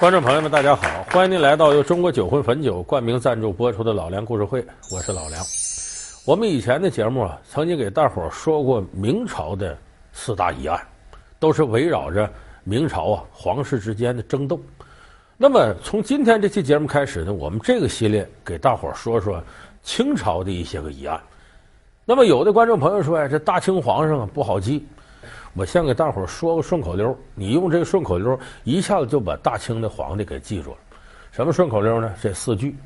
观众朋友们，大家好！欢迎您来到由中国酒魂汾酒冠名赞助播出的《老梁故事会》，我是老梁。我们以前的节目啊，曾经给大伙说过明朝的四大疑案，都是围绕着明朝啊皇室之间的争斗。那么从今天这期节目开始呢，我们这个系列给大伙说说清朝的一些个疑案。那么有的观众朋友说呀，这大清皇上啊不好记。我先给大伙说个顺口溜，你用这个顺口溜一下子就把大清的皇帝给记住了。什么顺口溜呢？这四句，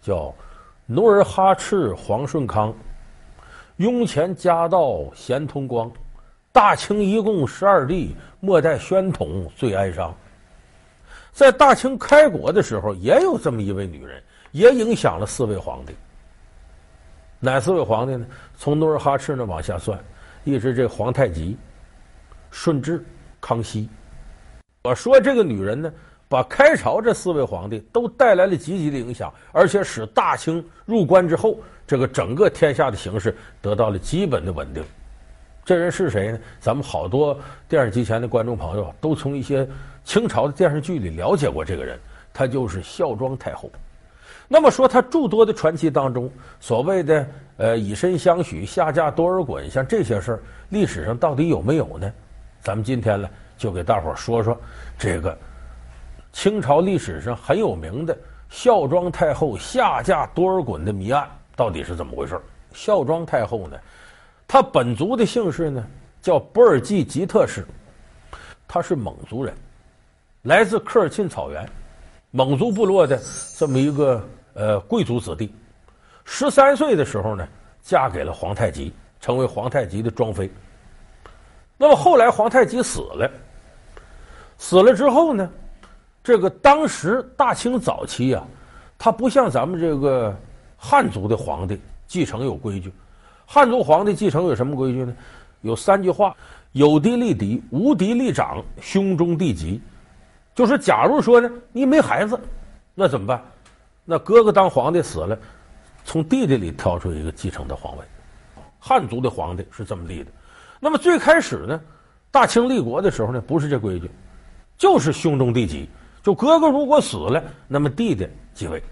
叫“努尔哈赤，皇顺康，雍乾嘉道，咸通光，大清一共十二帝，末代宣统最哀伤。”在大清开国的时候，也有这么一位女人，也影响了四位皇帝。哪四位皇帝呢？从努尔哈赤那往下算，一直这皇太极。顺治、康熙，我说这个女人呢，把开朝这四位皇帝都带来了积极的影响，而且使大清入关之后，这个整个天下的形势得到了基本的稳定。这人是谁呢？咱们好多电视机前的观众朋友都从一些清朝的电视剧里了解过这个人，她就是孝庄太后。那么说，她诸多的传奇当中，所谓的呃以身相许、下嫁多尔衮，像这些事儿，历史上到底有没有呢？咱们今天呢，就给大伙说说这个清朝历史上很有名的孝庄太后下嫁多尔衮的谜案到底是怎么回事？孝庄太后呢，她本族的姓氏呢叫博尔济吉特氏，她是蒙族人，来自科尔沁草原，蒙族部落的这么一个呃贵族子弟。十三岁的时候呢，嫁给了皇太极，成为皇太极的庄妃。那么后来皇太极死了，死了之后呢，这个当时大清早期啊，他不像咱们这个汉族的皇帝继承有规矩，汉族皇帝继承有什么规矩呢？有三句话：有嫡立嫡，无嫡立长，兄终弟及。就是假如说呢，你没孩子，那怎么办？那哥哥当皇帝死了，从弟弟里挑出一个继承的皇位。汉族的皇帝是这么立的。那么最开始呢，大清立国的时候呢，不是这规矩，就是兄终弟及，就哥哥如果死了，那么弟弟继位。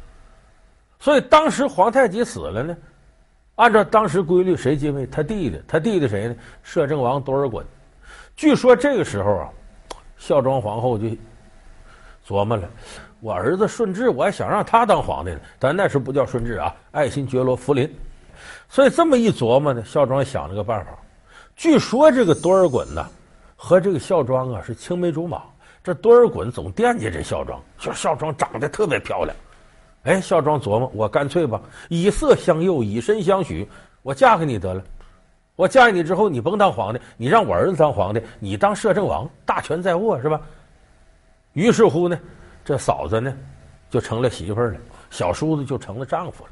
所以当时皇太极死了呢，按照当时规律，谁继位？他弟弟，他弟弟谁呢？摄政王多尔衮。据说这个时候啊，孝庄皇后就琢磨了：我儿子顺治，我还想让他当皇帝呢，但那时不叫顺治啊，爱新觉罗福临。所以这么一琢磨呢，孝庄想了个办法。据说这个多尔衮呢，和这个孝庄啊是青梅竹马。这多尔衮总惦记这孝庄，说孝庄长得特别漂亮。哎，孝庄琢磨，我干脆吧，以色相诱，以身相许，我嫁给你得了。我嫁给你之后，你甭当皇帝，你让我儿子当皇帝，你当摄政王，大权在握，是吧？于是乎呢，这嫂子呢就成了媳妇了，小叔子就成了丈夫了。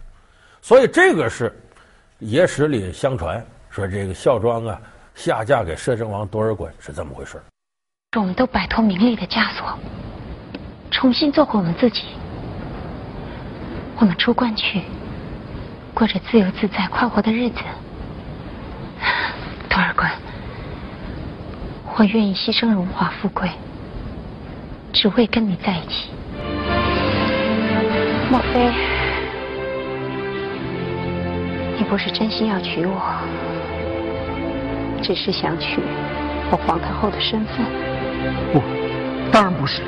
所以这个是野史里相传。说这个孝庄啊，下嫁给摄政王多尔衮是这么回事。我们都摆脱名利的枷锁，重新做回我们自己。我们出关去，过着自由自在、快活的日子。多尔衮，我愿意牺牲荣华富贵，只为跟你在一起。莫非你不是真心要娶我？只是想娶我皇太后的身份？不，当然不是。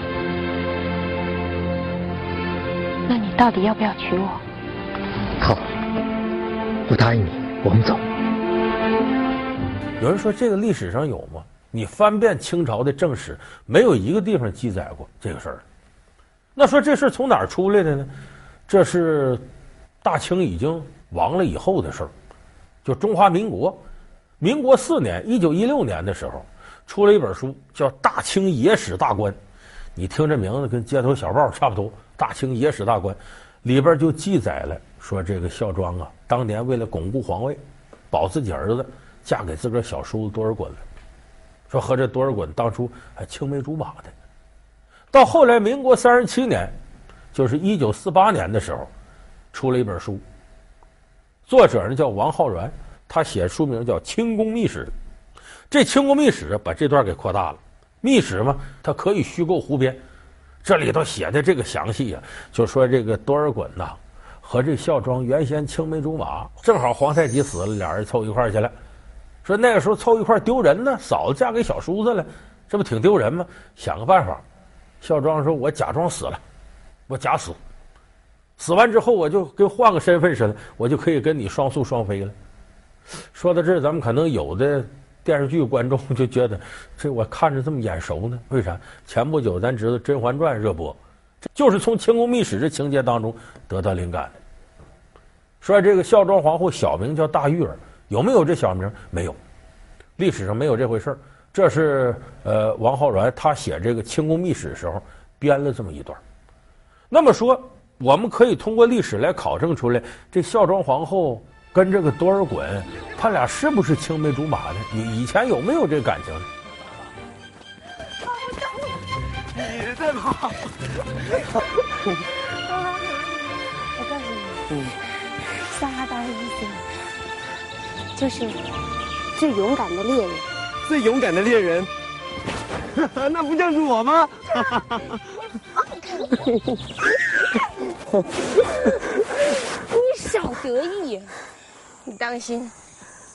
那你到底要不要娶我？好，我答应你，我们走。有人说这个历史上有吗？你翻遍清朝的正史，没有一个地方记载过这个事儿。那说这事儿从哪儿出来的呢？这是大清已经亡了以后的事儿，就中华民国。民国四年，一九一六年的时候，出了一本书，叫《大清野史大观》。你听这名字跟街头小报差不多，《大清野史大观》里边就记载了说，这个孝庄啊，当年为了巩固皇位，保自己儿子，嫁给自个儿小叔子多尔衮了。说和这多尔衮当初还青梅竹马的。到后来，民国三十七年，就是一九四八年的时候，出了一本书，作者呢叫王浩然。他写书名叫《清宫秘史》，这《清宫秘史》把这段给扩大了。秘史嘛，它可以虚构胡编，这里头写的这个详细呀、就说这个多尔衮呐和这孝庄原先青梅竹马，正好皇太极死了，俩人凑一块去了。说那个时候凑一块丢人呢，嫂子嫁给小叔子了，这不挺丢人吗？想个办法，孝庄说：“我假装死了，我假死，死完之后我就跟换个身份似的，我就可以跟你双宿双飞了。”说到这儿，咱们可能有的。电视剧观众就觉得这我看着这么眼熟呢？为啥？前不久咱知道《甄嬛传》热播，就是从清宫秘史这情节当中得到灵感的。说这个孝庄皇后小名叫大玉儿，有没有这小名？没有，历史上没有这回事儿。这是呃王浩然他写这个清宫秘史的时候编了这么一段。那么说，我们可以通过历史来考证出来，这孝庄皇后。跟这个多尔衮，他俩是不是青梅竹马的？你以前有没有这感情？你在跑。我告诉你，嗯，撒哈达的意思就是最勇敢的猎人。最勇敢的猎人，那不就是我吗？你少得意。你当心，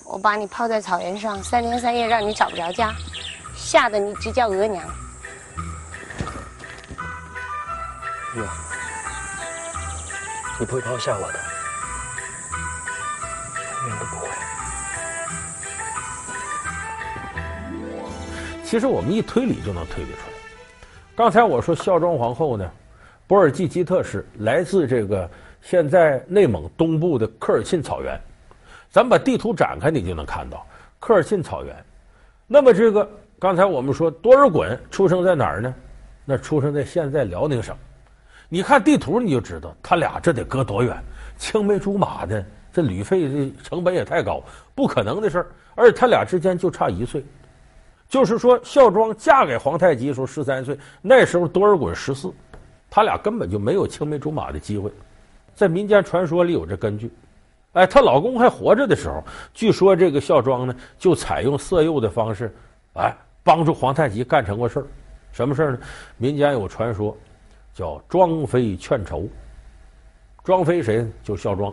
我把你抛在草原上，三天三夜让你找不着家，吓得你直叫额娘。玉儿，你不会抛下我的，永远都不会。其实我们一推理就能推理出来。刚才我说孝庄皇后呢，博尔济吉特氏来自这个现在内蒙东部的科尔沁草原。咱把地图展开，你就能看到科尔沁草原。那么，这个刚才我们说多尔衮出生在哪儿呢？那出生在现在辽宁省。你看地图，你就知道他俩这得隔多远？青梅竹马的，这旅费这成本也太高，不可能的事儿。而且他俩之间就差一岁，就是说孝庄嫁给皇太极的时候十三岁，那时候多尔衮十四，他俩根本就没有青梅竹马的机会。在民间传说里有这根据。哎，她老公还活着的时候，据说这个孝庄呢，就采用色诱的方式，哎，帮助皇太极干成过事儿。什么事儿呢？民间有传说，叫庄妃劝仇。庄妃谁？就孝庄。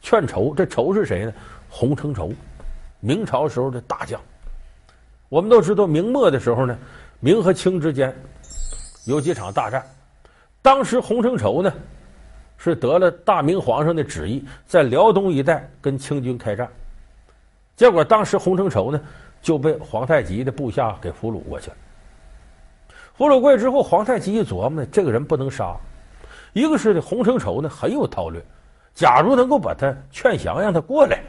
劝仇，这仇是谁呢？洪承畴，明朝时候的大将。我们都知道，明末的时候呢，明和清之间有几场大战。当时洪承畴呢，是得了大明皇上的旨意，在辽东一带跟清军开战，结果当时洪承畴呢就被皇太极的部下给俘虏过去了。俘虏过去之后，皇太极一琢磨呢，这个人不能杀。一个是，洪承畴呢很有韬略，假如能够把他劝降，让他过来，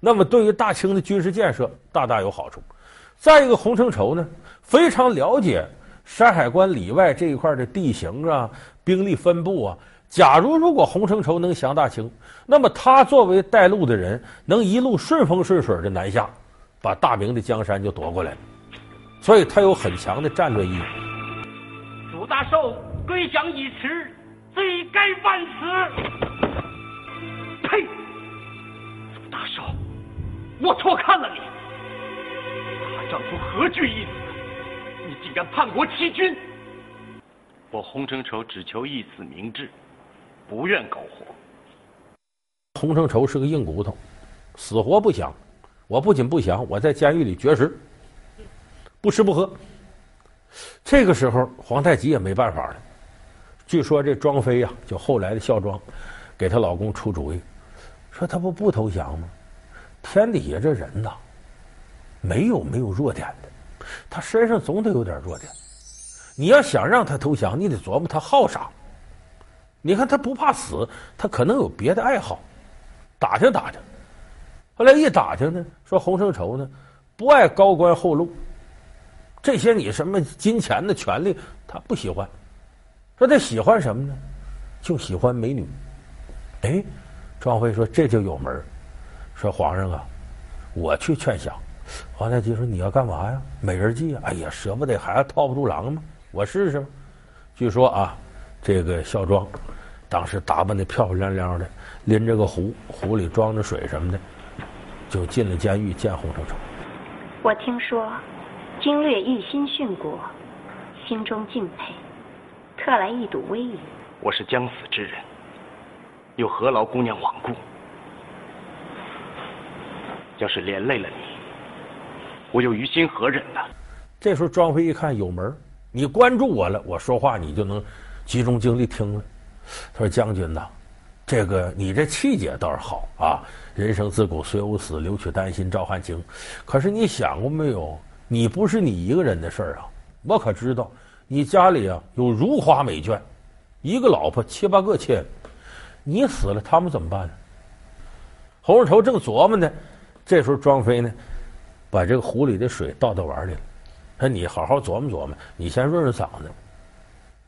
那么对于大清的军事建设大大有好处。再一个，洪承畴呢非常了解山海关里外这一块的地形啊、兵力分布啊。假如如果洪承畴能降大清，那么他作为带路的人，能一路顺风顺水的南下，把大明的江山就夺过来了。所以他有很强的战略意义。祖大寿归降已迟，罪该万死。呸！祖大寿，我错看了你。大丈夫何惧一死？你竟敢叛国欺君！我洪承畴只求一死明志。不愿苟活。洪承畴是个硬骨头，死活不降。我不仅不降，我在监狱里绝食，不吃不喝。这个时候，皇太极也没办法了。据说这庄妃呀，就后来的孝庄，给她老公出主意，说他不不投降吗？天底下这人呐，没有没有弱点的，他身上总得有点弱点。你要想让他投降，你得琢磨他好啥。你看他不怕死，他可能有别的爱好，打听打听。后来一打听呢，说洪承畴呢不爱高官厚禄，这些你什么金钱的权利他不喜欢。说他喜欢什么呢？就喜欢美女。哎，庄妃说这就有门。说皇上啊，我去劝降。皇太极说你要干嘛呀？美人计啊！哎呀，舍不得孩子套不住狼吗，我试试。据说啊。这个孝庄，当时打扮的漂漂亮亮的，拎着个壶，壶里装着水什么的，就进了监狱见洪承畴。我听说，经略一心殉国，心中敬佩，特特来一睹威仪？我是将死之人，又何劳姑娘罔顾？要是连累了你，我又于心何忍呢？这时候庄妃一看有门，你关注我了，我说话你就能集中精力听了。他说：“将军呐，这个你这气节倒是好啊，人生自古谁无死，留取丹心照汗青。可是你想过没有？你不是你一个人的事儿啊，我可知道，你家里啊有如花美眷，一个老婆七八个妾，你死了他们怎么办呢？”洪承畴正琢磨呢。这时候，庄飞呢，把这个壶里的水倒到碗里了。说：“你好好琢磨琢磨，你先润润嗓子。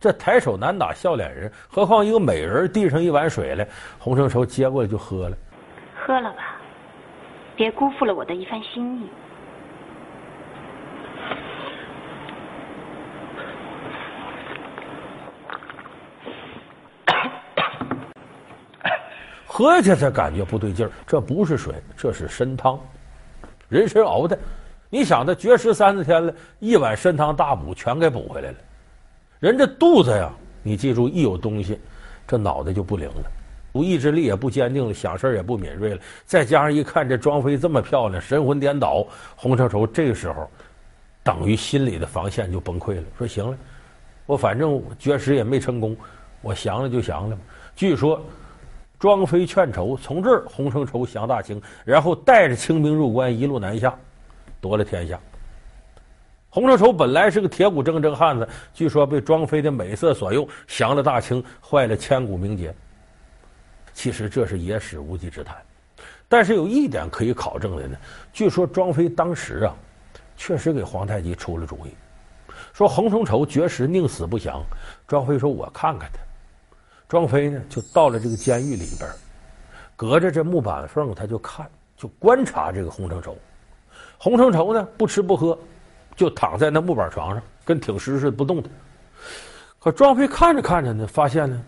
这抬手难打笑脸人，何况一个美人递上一碗水来，洪承畴接过来就喝了。喝了吧，别辜负了我的一番心意。喝下去才感觉不对劲儿，这不是水，这是参汤，人参熬的。你想他绝食三四天了，一碗参汤大补，全给补回来了。人这肚子呀，你记住，一有东西，这脑袋就不灵了，不意志力也不坚定了，想事也不敏锐了。再加上一看这庄妃这么漂亮，神魂颠倒，洪承畴这个时候，等于心里的防线就崩溃了。说行了，我反正绝食也没成功，我降了就降了。据说。庄妃劝筹，从这儿洪承畴降大清，然后带着清兵入关，一路南下，夺了天下。洪承畴本来是个铁骨铮铮汉子，据说被庄妃的美色所诱，降了大清，坏了千古名节。其实这是野史无稽之谈，但是有一点可以考证的呢，据说庄妃当时啊，确实给皇太极出了主意，说洪承畴绝食宁死不降。庄妃说：“我看看他。”庄妃呢，就到了这个监狱里边，隔着这木板缝，他就看，就观察这个洪承畴。洪承畴呢，不吃不喝，就躺在那木板床上，跟挺尸似的不动弹。可庄妃看着看着呢，发现呢，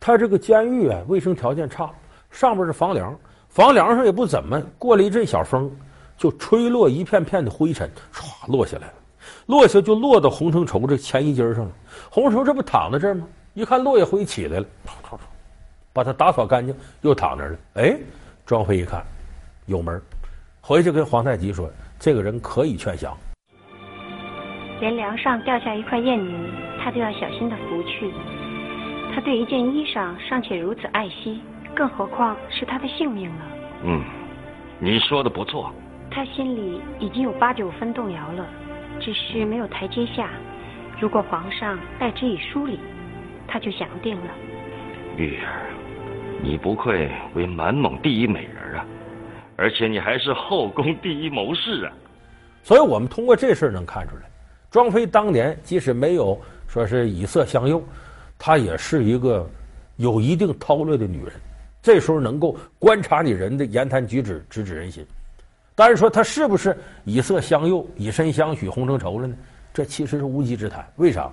他这个监狱啊，卫生条件差，上边是房梁，房梁上也不怎么。过了一阵小风，就吹落一片片的灰尘，唰落下来了，落下就落到洪承畴这前衣襟上了。洪承畴这不躺在这儿吗？一看落叶灰起来了，把他打扫干净，又躺那了。哎，庄妃一看，有门，回去跟皇太极说，这个人可以劝降。连梁上掉下一块燕泥，他都要小心的拂去。他对一件衣裳尚且如此爱惜，更何况是他的性命了？嗯，你说的不错。他心里已经有八九分动摇了，只是没有台阶下。如果皇上代之以疏礼。他就想定了，玉儿，你不愧为满蒙第一美人啊，而且你还是后宫第一谋士啊。所以我们通过这事儿能看出来，庄妃当年即使没有说是以色相诱，她也是一个有一定韬略的女人。这时候能够观察你人的言谈举止，直指人心。但是说她是不是以色相诱，以身相许洪承畴了呢？这其实是无稽之谈。为啥？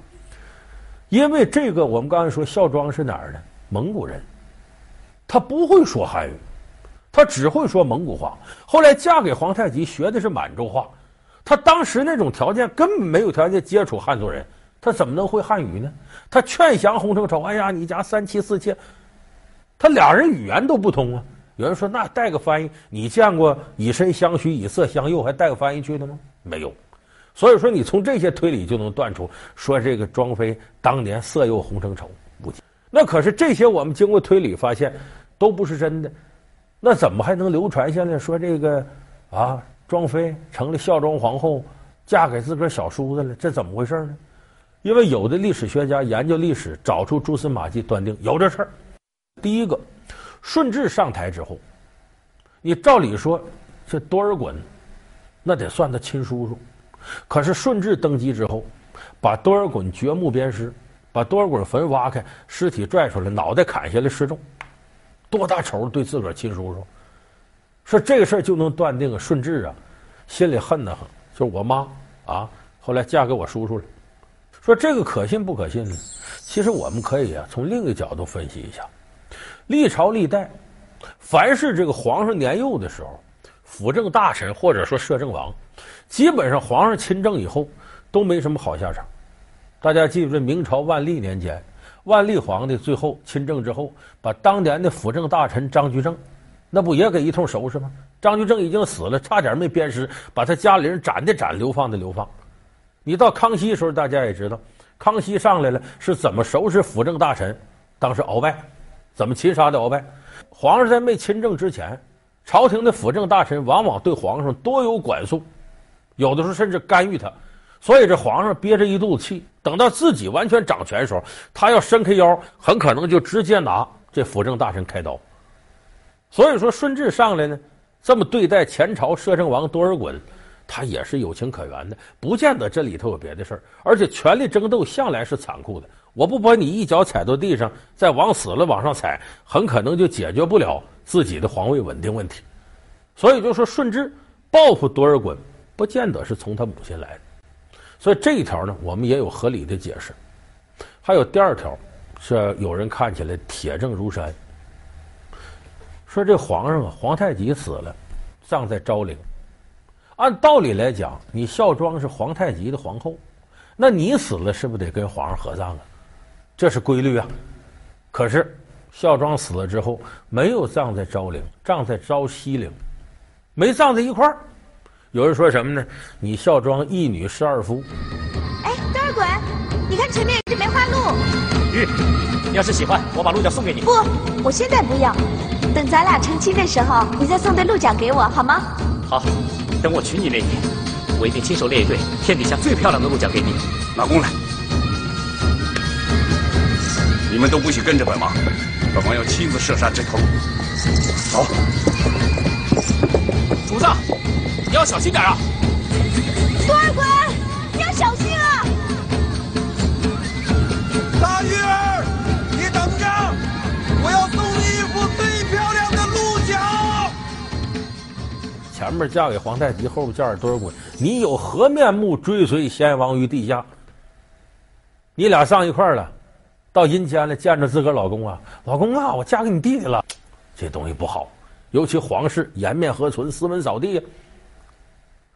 因为这个，我们刚才说孝庄是哪儿的？蒙古人，他不会说汉语，他只会说蒙古话。后来嫁给皇太极，学的是满洲话。他当时那种条件根本没有条件接触汉族人，他怎么能会汉语呢？他劝降洪承畴，哎呀，你家三妻四妾，他俩人语言都不通啊。有人说，那带个翻译，你见过以身相许、以色相诱还带个翻译去的吗？没有。所以说，你从这些推理就能断出，说这个庄妃当年色诱洪承畴无忌。那可是这些我们经过推理发现，都不是真的。那怎么还能流传下来？说这个啊，庄妃成了孝庄皇后，嫁给自个儿小叔子了，这怎么回事呢？因为有的历史学家研究历史，找出蛛丝马迹，断定有这事儿。第一个，顺治上台之后，你照理说这多尔衮，那得算他亲叔叔。可是顺治登基之后，把多尔衮掘墓鞭尸，把多尔衮坟挖开，尸体拽出来，脑袋砍下来示众，多大仇对自个儿亲叔叔？说这个事儿就能断定，顺治啊，心里恨得很，就是我妈啊，后来嫁给我叔叔了。说这个可信不可信呢？其实我们可以啊，从另一个角度分析一下，历朝历代，凡是这个皇上年幼的时候。辅政大臣或者说摄政王，基本上皇上亲政以后都没什么好下场。大家记住，明朝万历年间，万历皇帝最后亲政之后，把当年的辅政大臣张居正，那不也给一通收拾吗？张居正已经死了，差点没鞭尸，把他家里人斩的斩，流放的流放。你到康熙的时候，大家也知道，康熙上来了是怎么收拾辅政大臣，当时鳌拜，怎么擒杀的鳌拜。皇上在没亲政之前，朝廷的辅政大臣往往对皇上多有管束，有的时候甚至干预他。所以这皇上憋着一肚子气，等到自己完全掌权的时候，他要伸开腰，很可能就直接拿这辅政大臣开刀。所以说顺治上来呢，这么对待前朝摄政王多尔衮，他也是有情可原的，不见得这里头有别的事儿。而且权力争斗向来是残酷的，我不把你一脚踩到地上，再往死了往上踩，很可能就解决不了自己的皇位稳定问题。所以就说顺治报复多尔衮，不见得是从他母亲来的。所以这一条呢，我们也有合理的解释。还有第二条，是有人看起来铁证如山，说这皇上啊，皇太极死了，葬在昭陵。按道理来讲，你孝庄是皇太极的皇后，那你死了是不是得跟皇上合葬啊？这是规律啊。可是孝庄死了之后，没有葬在昭陵，葬在昭西陵，没葬在一块儿。有人说什么呢？你孝庄一女侍二夫。哎，多尔衮，你看前面有梅花鹿。玉，你要是喜欢，我把鹿角送给你。不，我现在不要。等咱俩成亲的时候，你再送对鹿角给我，好吗？好，等我娶你那天，我一定亲手猎一对天底下最漂亮的鹿角给你。老公来，你们都不许跟着本王，本王要亲自射杀这头鹿。走，主子。你要小心点啊！嫁给皇太极，后面嫁给多尔衮，你有何面目追随先王于地下？你俩上一块儿了，到阴间了，见着自个老公啊，老公啊，我嫁给你弟弟了，这东西不好，尤其皇室颜面何存，斯文扫地呀。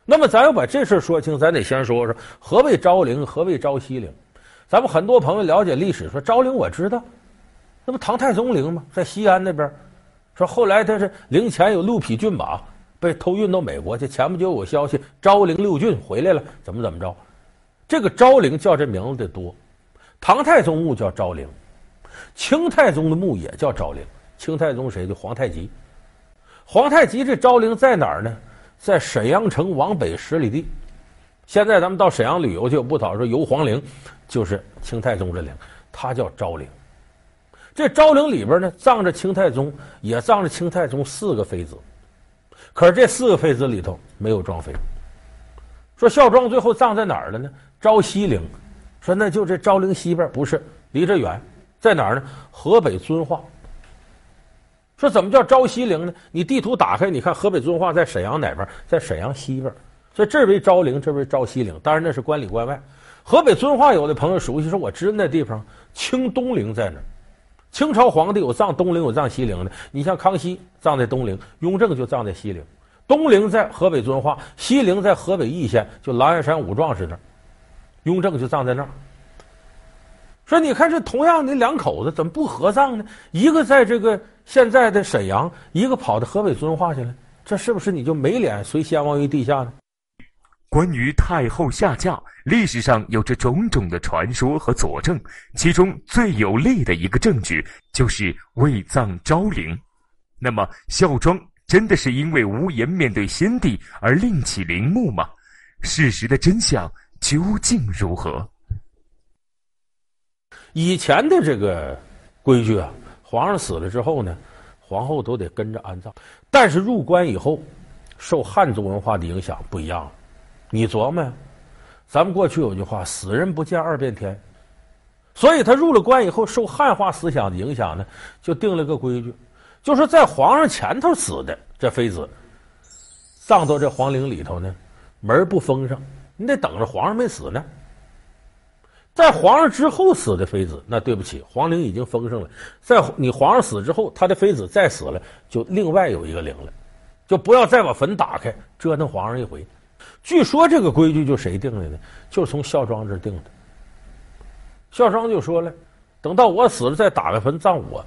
那么，咱要把这事说清，咱得先说说何谓昭陵，何谓昭西陵。咱们很多朋友了解历史，说昭陵我知道，那不唐太宗陵吗？在西安那边。说后来他是陵前有六匹骏马被偷运到美国去，前不久有消息昭陵六骏回来了，怎么怎么着？这个昭陵叫这名字的多，唐太宗墓叫昭陵，清太宗的墓也叫昭陵。清太宗谁？的皇太极。皇太极这昭陵在哪儿呢？在沈阳城往北十里地，现在咱们到沈阳旅游去，不讨说游皇陵，就是清太宗这陵，它叫昭陵。这昭陵里边呢，葬着清太宗，也葬着清太宗四个妃子。可是这四个妃子里头没有庄妃。说孝庄最后葬在哪儿了呢？昭西陵。说那就这昭陵西边，不是离这远，在哪儿呢？河北遵化。说怎么叫昭西陵呢？你地图打开，你看河北遵化在沈阳哪边？在沈阳西边，所以这为昭陵，这为昭西陵。当然那是关里关外。河北遵化有的朋友熟悉，说我知道那地方，清东陵在哪儿。清朝皇帝有葬东陵，有葬西陵的。你像康熙葬在东陵，雍正就葬在西陵。东陵在河北遵化，西陵在河北易县，就狼牙山五壮士那儿。雍正就葬在那儿。说你看这同样的两口子怎么不合葬呢？一个在这个。现在的沈阳，一个跑到河北遵化去了，这是不是你就没脸随先王于地下呢？关于太后下嫁，历史上有着种种的传说和佐证，其中最有力的一个证据就是为葬昭陵。那么，孝庄真的是因为无颜面对先帝而另起陵墓吗？事实的真相究竟如何？以前的这个规矩啊。皇上死了之后呢，皇后都得跟着安葬。但是入关以后，受汉族文化的影响不一样了。你琢磨呀，咱们过去有句话“死人不见二遍天”，所以他入了关以后，受汉化思想的影响呢，就定了个规矩，就是在皇上前头死的这妃子，葬到这皇陵里头呢，门不封上，你得等着皇上没死呢。在皇上之后死的妃子，那对不起，皇陵已经封上了。在你皇上死之后，他的妃子再死了，就另外有一个陵了，就不要再把坟打开，折腾皇上一回。据说这个规矩就谁定的呢？就是从孝庄这定的。孝庄就说了：“等到我死了再打个坟葬我，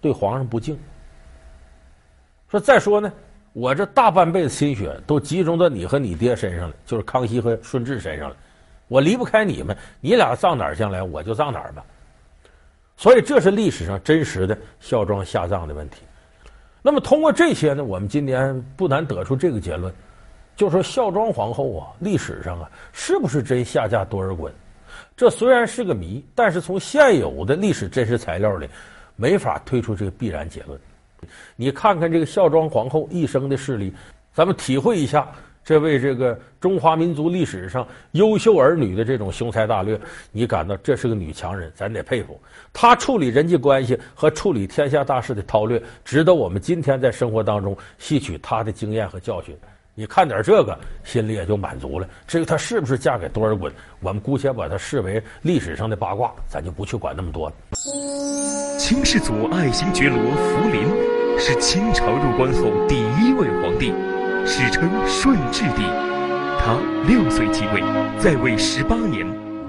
对皇上不敬。说再说呢，我这大半辈子心血都集中到你和你爹身上了，就是康熙和顺治身上了，我离不开你们，你俩葬哪儿将来我就葬哪儿吧。所以这是历史上真实的孝庄下葬的问题。那么通过这些呢，我们今年不难得出这个结论。”就说孝庄皇后啊，历史上啊，是不是真下嫁多尔衮？这虽然是个谜，但是从现有的历史真实材料里，没法推出这个必然结论。你看看这个孝庄皇后一生的事例，咱们体会一下这位这个中华民族历史上优秀儿女的这种雄才大略，你感到这是个女强人，咱得佩服。她处理人际关系和处理天下大事的韬略，值得我们今天在生活当中吸取她的经验和教训。你看点这个，心里也就满足了。至于她是不是嫁给多尔衮，我们姑且把它视为历史上的八卦，咱就不去管那么多了。清世祖爱新觉罗福临是清朝入关后第一位皇帝，史称顺治帝。他六岁即位，在位十八年，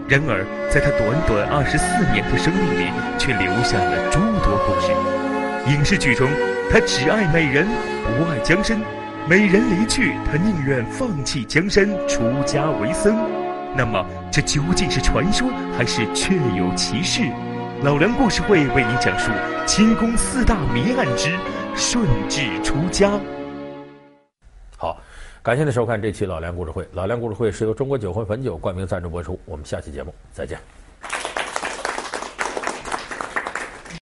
然而在他短短二十四年的生命里，却留下了诸多故事。影视剧中，他只爱美人，不爱江山。美人离去，他宁愿放弃江山，出家为僧。那么，这究竟是传说还是确有其事？老梁故事会为您讲述清宫四大谜案之顺治出家。好，感谢您收看这期老梁故事会。老梁故事会是由中国酒魂汾酒冠名赞助播出。我们下期节目再见。